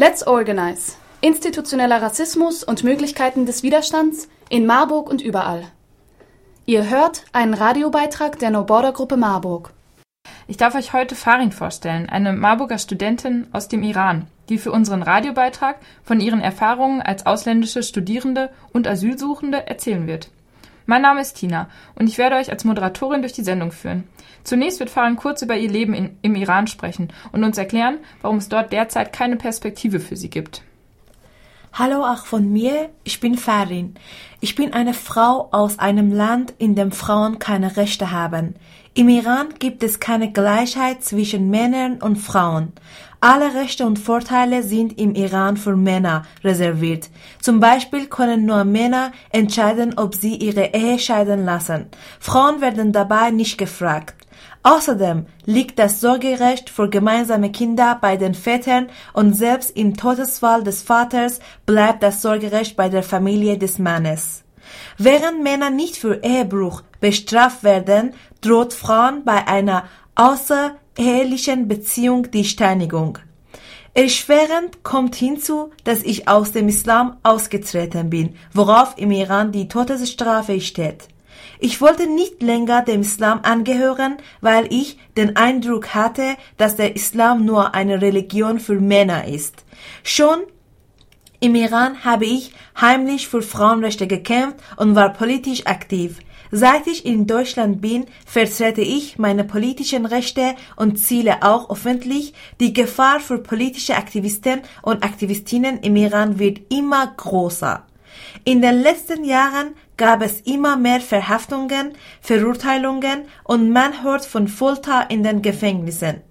Let's Organize. Institutioneller Rassismus und Möglichkeiten des Widerstands in Marburg und überall. Ihr hört einen Radiobeitrag der No Border Gruppe Marburg. Ich darf euch heute Farin vorstellen, eine Marburger Studentin aus dem Iran, die für unseren Radiobeitrag von ihren Erfahrungen als ausländische Studierende und Asylsuchende erzählen wird. Mein Name ist Tina und ich werde euch als Moderatorin durch die Sendung führen. Zunächst wird Farin kurz über ihr Leben in, im Iran sprechen und uns erklären, warum es dort derzeit keine Perspektive für sie gibt. Hallo auch von mir, ich bin Farin. Ich bin eine Frau aus einem Land, in dem Frauen keine Rechte haben. Im Iran gibt es keine Gleichheit zwischen Männern und Frauen. Alle Rechte und Vorteile sind im Iran für Männer reserviert. Zum Beispiel können nur Männer entscheiden, ob sie ihre Ehe scheiden lassen. Frauen werden dabei nicht gefragt. Außerdem liegt das Sorgerecht für gemeinsame Kinder bei den Vätern und selbst im Todesfall des Vaters bleibt das Sorgerecht bei der Familie des Mannes. Während Männer nicht für Ehebruch bestraft werden, droht Frauen bei einer außer ehelichen Beziehung die Steinigung. Erschwerend kommt hinzu, dass ich aus dem Islam ausgetreten bin, worauf im Iran die Todesstrafe steht. Ich wollte nicht länger dem Islam angehören, weil ich den Eindruck hatte, dass der Islam nur eine Religion für Männer ist. Schon im Iran habe ich heimlich für Frauenrechte gekämpft und war politisch aktiv. Seit ich in Deutschland bin, vertrete ich meine politischen Rechte und Ziele auch öffentlich. Die Gefahr für politische Aktivisten und Aktivistinnen im Iran wird immer größer. In den letzten Jahren gab es immer mehr Verhaftungen, Verurteilungen und man hört von Folter in den Gefängnissen.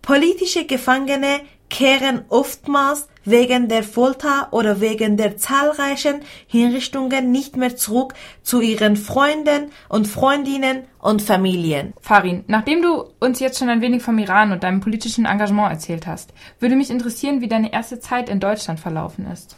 Politische Gefangene kehren oftmals wegen der Folter oder wegen der zahlreichen Hinrichtungen nicht mehr zurück zu ihren Freunden und Freundinnen und Familien. Farin, nachdem du uns jetzt schon ein wenig vom Iran und deinem politischen Engagement erzählt hast, würde mich interessieren, wie deine erste Zeit in Deutschland verlaufen ist.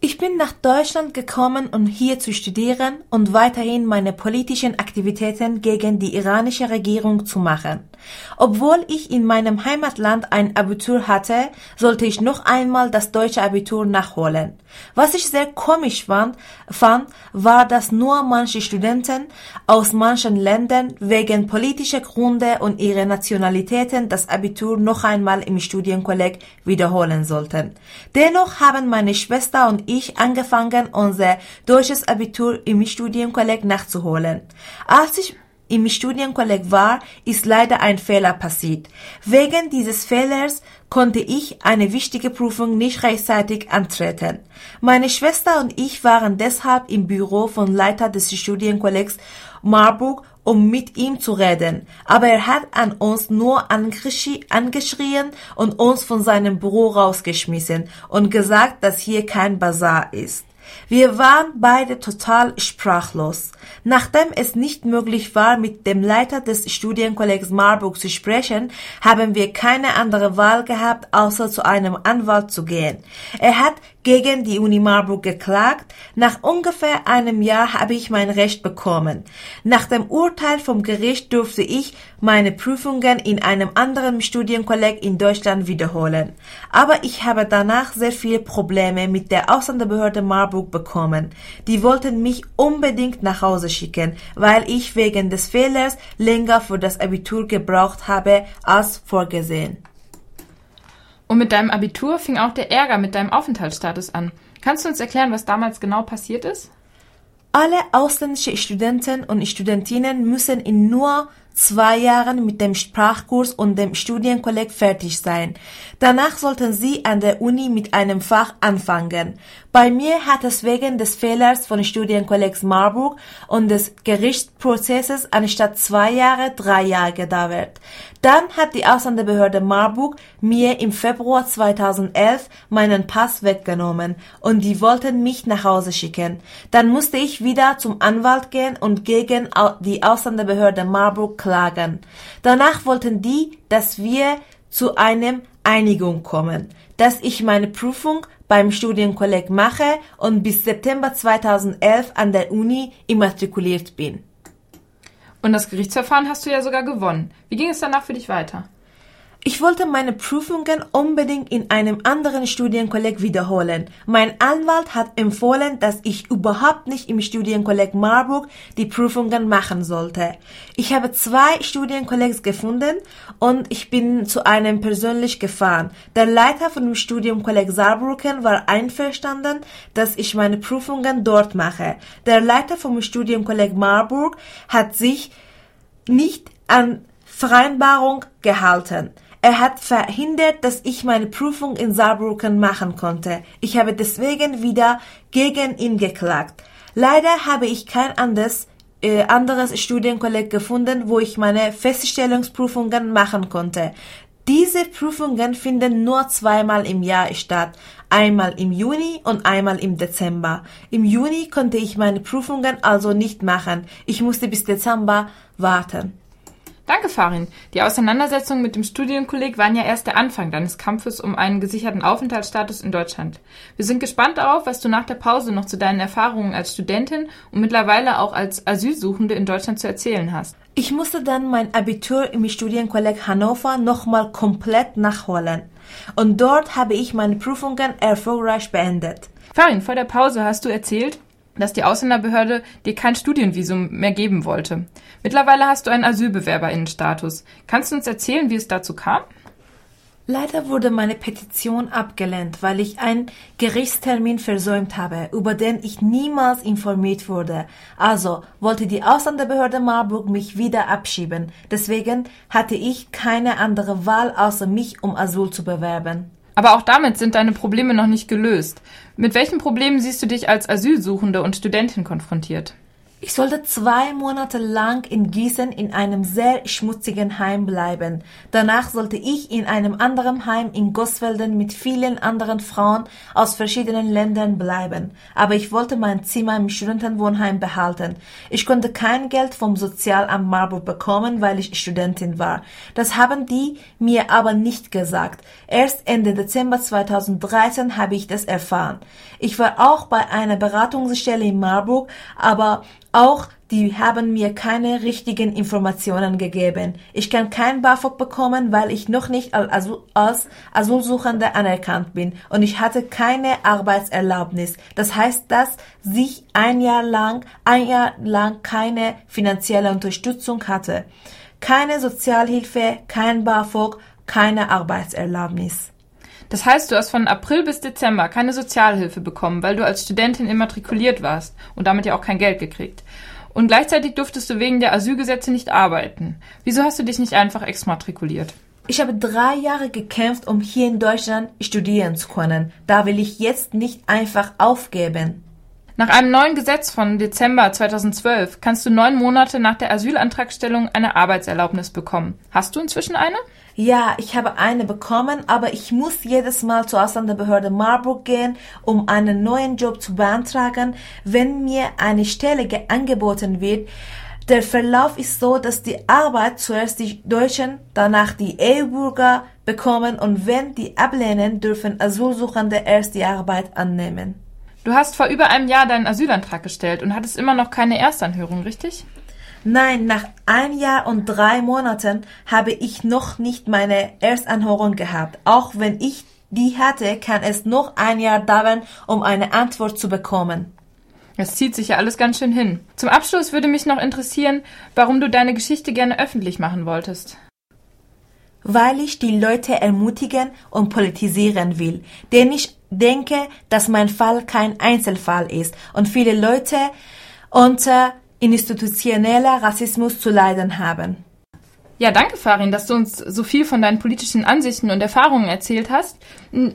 Ich bin nach Deutschland gekommen, um hier zu studieren und weiterhin meine politischen Aktivitäten gegen die iranische Regierung zu machen. Obwohl ich in meinem Heimatland ein Abitur hatte, sollte ich noch einmal das deutsche Abitur nachholen. Was ich sehr komisch fand, fand, war, dass nur manche Studenten aus manchen Ländern wegen politischer Gründe und ihrer Nationalitäten das Abitur noch einmal im Studienkolleg wiederholen sollten. Dennoch haben meine Schwester und ich angefangen, unser deutsches Abitur im Studienkolleg nachzuholen. Als ich im Studienkolleg war, ist leider ein Fehler passiert. Wegen dieses Fehlers konnte ich eine wichtige Prüfung nicht rechtzeitig antreten. Meine Schwester und ich waren deshalb im Büro von Leiter des Studienkollegs Marburg, um mit ihm zu reden. Aber er hat an uns nur angeschrien und uns von seinem Büro rausgeschmissen und gesagt, dass hier kein Bazar ist. Wir waren beide total sprachlos. Nachdem es nicht möglich war, mit dem Leiter des Studienkollegs Marburg zu sprechen, haben wir keine andere Wahl gehabt, außer zu einem Anwalt zu gehen. Er hat gegen die Uni Marburg geklagt. Nach ungefähr einem Jahr habe ich mein Recht bekommen. Nach dem Urteil vom Gericht durfte ich meine Prüfungen in einem anderen Studienkolleg in Deutschland wiederholen. Aber ich habe danach sehr viele Probleme mit der Ausländerbehörde Marburg bekommen. Die wollten mich unbedingt nach Hause schicken, weil ich wegen des Fehlers länger für das Abitur gebraucht habe als vorgesehen. Und mit deinem Abitur fing auch der Ärger mit deinem Aufenthaltsstatus an. Kannst du uns erklären, was damals genau passiert ist? Alle ausländischen Studenten und Studentinnen müssen in nur zwei Jahren mit dem Sprachkurs und dem Studienkolleg fertig sein. Danach sollten sie an der Uni mit einem Fach anfangen. Bei mir hat es wegen des Fehlers von Studienkollegs Marburg und des Gerichtsprozesses anstatt zwei Jahre drei Jahre gedauert. Dann hat die Ausländerbehörde Marburg mir im Februar 2011 meinen Pass weggenommen und die wollten mich nach Hause schicken. Dann musste ich wieder zum Anwalt gehen und gegen die Ausländerbehörde Marburg klagen. Danach wollten die, dass wir zu einem Einigung kommen, dass ich meine Prüfung beim Studienkolleg mache und bis September 2011 an der Uni immatrikuliert bin. Und das Gerichtsverfahren hast du ja sogar gewonnen. Wie ging es danach für dich weiter? Ich wollte meine Prüfungen unbedingt in einem anderen Studienkolleg wiederholen. Mein Anwalt hat empfohlen, dass ich überhaupt nicht im Studienkolleg Marburg die Prüfungen machen sollte. Ich habe zwei Studienkollegs gefunden und ich bin zu einem persönlich gefahren. Der Leiter von dem Studienkolleg Saarbrücken war einverstanden, dass ich meine Prüfungen dort mache. Der Leiter vom Studienkolleg Marburg hat sich nicht an Vereinbarung gehalten. Er hat verhindert, dass ich meine Prüfung in Saarbrücken machen konnte. Ich habe deswegen wieder gegen ihn geklagt. Leider habe ich kein anderes, äh, anderes Studienkolleg gefunden, wo ich meine Feststellungsprüfungen machen konnte. Diese Prüfungen finden nur zweimal im Jahr statt, einmal im Juni und einmal im Dezember. Im Juni konnte ich meine Prüfungen also nicht machen. Ich musste bis Dezember warten. Danke, Farin. Die Auseinandersetzungen mit dem Studienkolleg waren ja erst der Anfang deines Kampfes um einen gesicherten Aufenthaltsstatus in Deutschland. Wir sind gespannt darauf, was du nach der Pause noch zu deinen Erfahrungen als Studentin und mittlerweile auch als Asylsuchende in Deutschland zu erzählen hast. Ich musste dann mein Abitur im Studienkolleg Hannover nochmal komplett nachholen. Und dort habe ich meine Prüfungen erfolgreich beendet. Farin, vor der Pause hast du erzählt, dass die Ausländerbehörde dir kein Studienvisum mehr geben wollte. Mittlerweile hast du einen Asylbewerberinnenstatus. Kannst du uns erzählen, wie es dazu kam? Leider wurde meine Petition abgelehnt, weil ich einen Gerichtstermin versäumt habe, über den ich niemals informiert wurde. Also wollte die Ausländerbehörde Marburg mich wieder abschieben. Deswegen hatte ich keine andere Wahl, außer mich um Asyl zu bewerben. Aber auch damit sind deine Probleme noch nicht gelöst. Mit welchen Problemen siehst du dich als Asylsuchende und Studentin konfrontiert? Ich sollte zwei Monate lang in Gießen in einem sehr schmutzigen Heim bleiben. Danach sollte ich in einem anderen Heim in Gosfelden mit vielen anderen Frauen aus verschiedenen Ländern bleiben. Aber ich wollte mein Zimmer im Studentenwohnheim behalten. Ich konnte kein Geld vom Sozialamt Marburg bekommen, weil ich Studentin war. Das haben die mir aber nicht gesagt. Erst Ende Dezember 2013 habe ich das erfahren. Ich war auch bei einer Beratungsstelle in Marburg, aber auch die haben mir keine richtigen Informationen gegeben. Ich kann kein BAföG bekommen, weil ich noch nicht als Asylsuchende anerkannt bin und ich hatte keine Arbeitserlaubnis. Das heißt, dass ich ein Jahr lang, ein Jahr lang keine finanzielle Unterstützung hatte. Keine Sozialhilfe, kein BAföG, keine Arbeitserlaubnis. Das heißt, du hast von April bis Dezember keine Sozialhilfe bekommen, weil du als Studentin immatrikuliert warst und damit ja auch kein Geld gekriegt. Und gleichzeitig durftest du wegen der Asylgesetze nicht arbeiten. Wieso hast du dich nicht einfach exmatrikuliert? Ich habe drei Jahre gekämpft, um hier in Deutschland studieren zu können. Da will ich jetzt nicht einfach aufgeben. Nach einem neuen Gesetz von Dezember 2012 kannst du neun Monate nach der Asylantragstellung eine Arbeitserlaubnis bekommen. Hast du inzwischen eine? Ja, ich habe eine bekommen, aber ich muss jedes Mal zur Ausländerbehörde Marburg gehen, um einen neuen Job zu beantragen, wenn mir eine Stelle angeboten wird. Der Verlauf ist so, dass die Arbeit zuerst die Deutschen, danach die EU-Bürger bekommen und wenn die ablehnen, dürfen Asylsuchende erst die Arbeit annehmen. Du hast vor über einem Jahr deinen Asylantrag gestellt und hattest immer noch keine Erstanhörung, richtig? Nein, nach ein Jahr und drei Monaten habe ich noch nicht meine Erstanhörung gehabt. Auch wenn ich die hatte, kann es noch ein Jahr dauern, um eine Antwort zu bekommen. Es zieht sich ja alles ganz schön hin. Zum Abschluss würde mich noch interessieren, warum du deine Geschichte gerne öffentlich machen wolltest. Weil ich die Leute ermutigen und politisieren will. Denn ich denke, dass mein Fall kein Einzelfall ist und viele Leute unter institutioneller Rassismus zu leiden haben. Ja, danke, Farin, dass du uns so viel von deinen politischen Ansichten und Erfahrungen erzählt hast.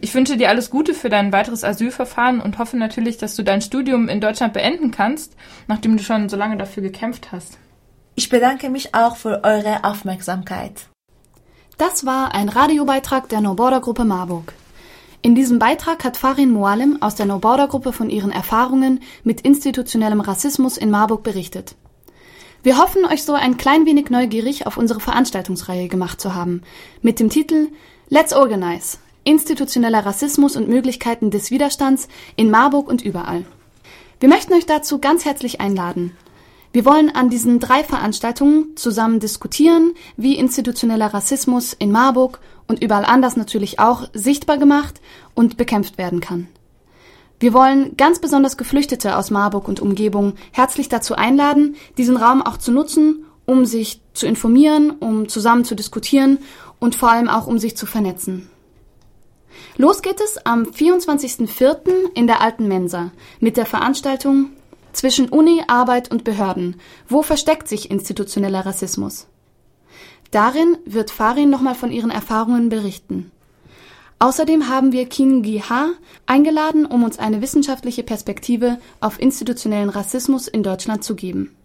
Ich wünsche dir alles Gute für dein weiteres Asylverfahren und hoffe natürlich, dass du dein Studium in Deutschland beenden kannst, nachdem du schon so lange dafür gekämpft hast. Ich bedanke mich auch für eure Aufmerksamkeit. Das war ein Radiobeitrag der No Border Gruppe Marburg. In diesem Beitrag hat Farin Moalem aus der No Border Gruppe von ihren Erfahrungen mit institutionellem Rassismus in Marburg berichtet. Wir hoffen, euch so ein klein wenig neugierig auf unsere Veranstaltungsreihe gemacht zu haben, mit dem Titel Let's Organize Institutioneller Rassismus und Möglichkeiten des Widerstands in Marburg und überall. Wir möchten euch dazu ganz herzlich einladen. Wir wollen an diesen drei Veranstaltungen zusammen diskutieren, wie institutioneller Rassismus in Marburg und überall anders natürlich auch sichtbar gemacht und bekämpft werden kann. Wir wollen ganz besonders Geflüchtete aus Marburg und Umgebung herzlich dazu einladen, diesen Raum auch zu nutzen, um sich zu informieren, um zusammen zu diskutieren und vor allem auch um sich zu vernetzen. Los geht es am 24.04. in der Alten Mensa mit der Veranstaltung zwischen Uni, Arbeit und Behörden. Wo versteckt sich institutioneller Rassismus? Darin wird Farin nochmal von ihren Erfahrungen berichten. Außerdem haben wir Kin Gi Ha eingeladen, um uns eine wissenschaftliche Perspektive auf institutionellen Rassismus in Deutschland zu geben.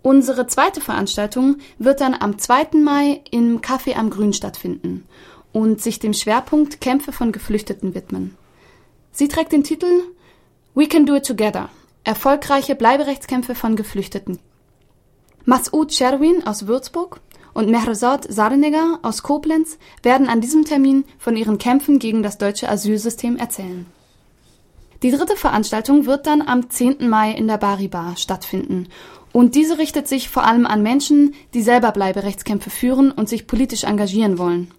Unsere zweite Veranstaltung wird dann am 2. Mai im Café am Grün stattfinden und sich dem Schwerpunkt Kämpfe von Geflüchteten widmen. Sie trägt den Titel We Can Do It Together Erfolgreiche Bleiberechtskämpfe von Geflüchteten. Mas'ud Sherwin aus Würzburg und Mehrzad Sarnegar aus Koblenz werden an diesem Termin von ihren Kämpfen gegen das deutsche Asylsystem erzählen. Die dritte Veranstaltung wird dann am 10. Mai in der Bari Bar stattfinden und diese richtet sich vor allem an Menschen, die selber Bleiberechtskämpfe führen und sich politisch engagieren wollen.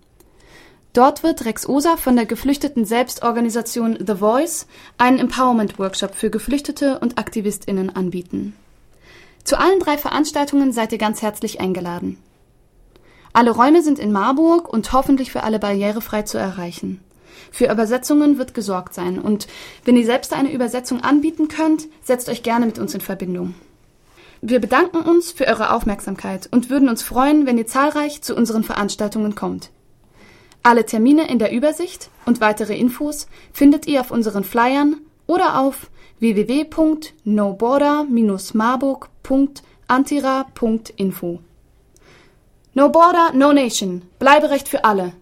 Dort wird Rex Osa von der geflüchteten Selbstorganisation The Voice einen Empowerment-Workshop für Geflüchtete und AktivistInnen anbieten. Zu allen drei Veranstaltungen seid ihr ganz herzlich eingeladen. Alle Räume sind in Marburg und hoffentlich für alle barrierefrei zu erreichen. Für Übersetzungen wird gesorgt sein und wenn ihr selbst eine Übersetzung anbieten könnt, setzt euch gerne mit uns in Verbindung. Wir bedanken uns für eure Aufmerksamkeit und würden uns freuen, wenn ihr zahlreich zu unseren Veranstaltungen kommt. Alle Termine in der Übersicht und weitere Infos findet ihr auf unseren Flyern oder auf www.noborder-marburg.antira.info. No Border, No Nation. Bleiberecht für alle.